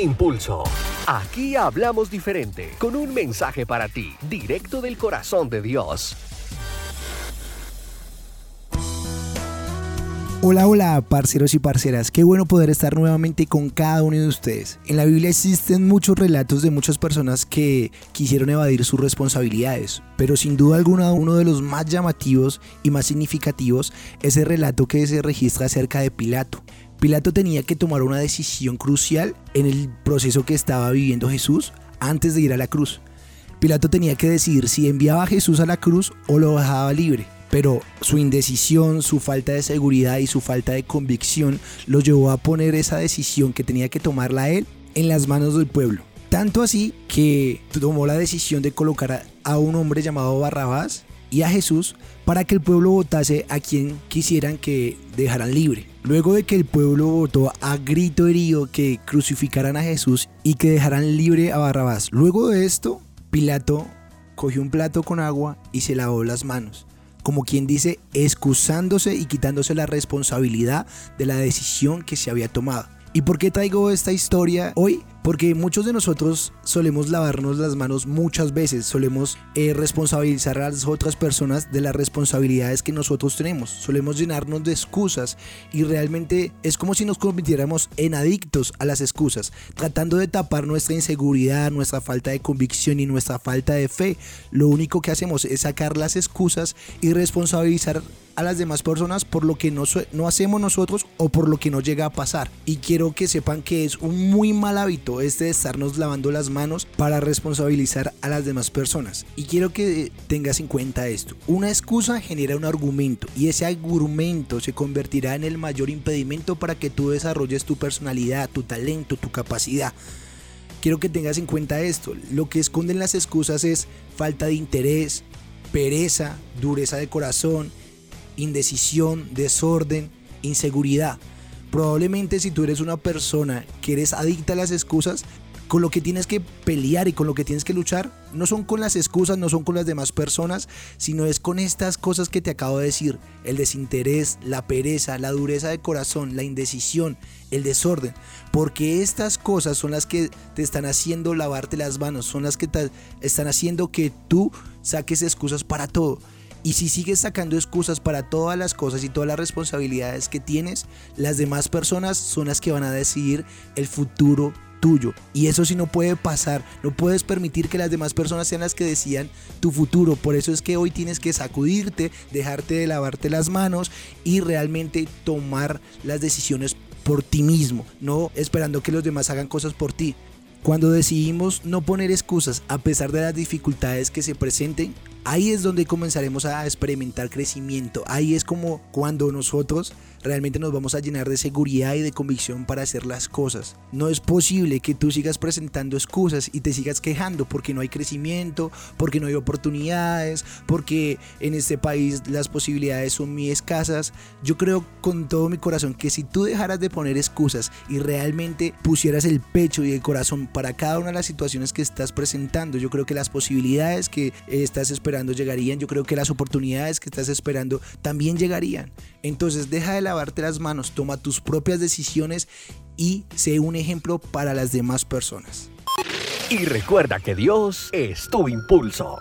Impulso. Aquí hablamos diferente, con un mensaje para ti, directo del corazón de Dios. Hola, hola, parceros y parceras. Qué bueno poder estar nuevamente con cada uno de ustedes. En la Biblia existen muchos relatos de muchas personas que quisieron evadir sus responsabilidades, pero sin duda alguna uno de los más llamativos y más significativos es el relato que se registra acerca de Pilato. Pilato tenía que tomar una decisión crucial en el proceso que estaba viviendo Jesús antes de ir a la cruz. Pilato tenía que decidir si enviaba a Jesús a la cruz o lo dejaba libre pero su indecisión, su falta de seguridad y su falta de convicción lo llevó a poner esa decisión que tenía que tomarla él en las manos del pueblo. Tanto así que tomó la decisión de colocar a un hombre llamado Barrabás y a Jesús para que el pueblo votase a quien quisieran que dejaran libre. Luego de que el pueblo votó a grito herido que crucificaran a Jesús y que dejaran libre a Barrabás. Luego de esto, Pilato cogió un plato con agua y se lavó las manos como quien dice, excusándose y quitándose la responsabilidad de la decisión que se había tomado. ¿Y por qué traigo esta historia hoy? Porque muchos de nosotros solemos lavarnos las manos muchas veces, solemos eh, responsabilizar a las otras personas de las responsabilidades que nosotros tenemos, solemos llenarnos de excusas y realmente es como si nos convirtiéramos en adictos a las excusas, tratando de tapar nuestra inseguridad, nuestra falta de convicción y nuestra falta de fe. Lo único que hacemos es sacar las excusas y responsabilizar a las demás personas por lo que no, no hacemos nosotros o por lo que no llega a pasar. Y quiero que sepan que es un muy mal hábito este de estarnos lavando las manos para responsabilizar a las demás personas. Y quiero que tengas en cuenta esto. Una excusa genera un argumento y ese argumento se convertirá en el mayor impedimento para que tú desarrolles tu personalidad, tu talento, tu capacidad quiero que tengas en cuenta esto. Lo que esconden las excusas es falta de interés, pereza, dureza de corazón, indecisión, desorden, inseguridad. Probablemente si tú eres una persona que eres adicta a las excusas, con lo que tienes que pelear y con lo que tienes que luchar no son con las excusas, no son con las demás personas, sino es con estas cosas que te acabo de decir, el desinterés, la pereza, la dureza de corazón, la indecisión, el desorden, porque estas cosas son las que te están haciendo lavarte las manos, son las que te están haciendo que tú saques excusas para todo. Y si sigues sacando excusas para todas las cosas y todas las responsabilidades que tienes, las demás personas son las que van a decidir el futuro tuyo. Y eso sí no puede pasar. No puedes permitir que las demás personas sean las que decidan tu futuro. Por eso es que hoy tienes que sacudirte, dejarte de lavarte las manos y realmente tomar las decisiones por ti mismo, no esperando que los demás hagan cosas por ti. Cuando decidimos no poner excusas a pesar de las dificultades que se presenten, ahí es donde comenzaremos a experimentar crecimiento. Ahí es como cuando nosotros realmente nos vamos a llenar de seguridad y de convicción para hacer las cosas. No es posible que tú sigas presentando excusas y te sigas quejando porque no hay crecimiento, porque no hay oportunidades, porque en este país las posibilidades son muy escasas. Yo creo con todo mi corazón que si tú dejaras de poner excusas y realmente pusieras el pecho y el corazón para cada una de las situaciones que estás presentando, yo creo que las posibilidades que estás llegarían, yo creo que las oportunidades que estás esperando también llegarían. Entonces deja de lavarte las manos, toma tus propias decisiones y sé un ejemplo para las demás personas. Y recuerda que Dios es tu impulso.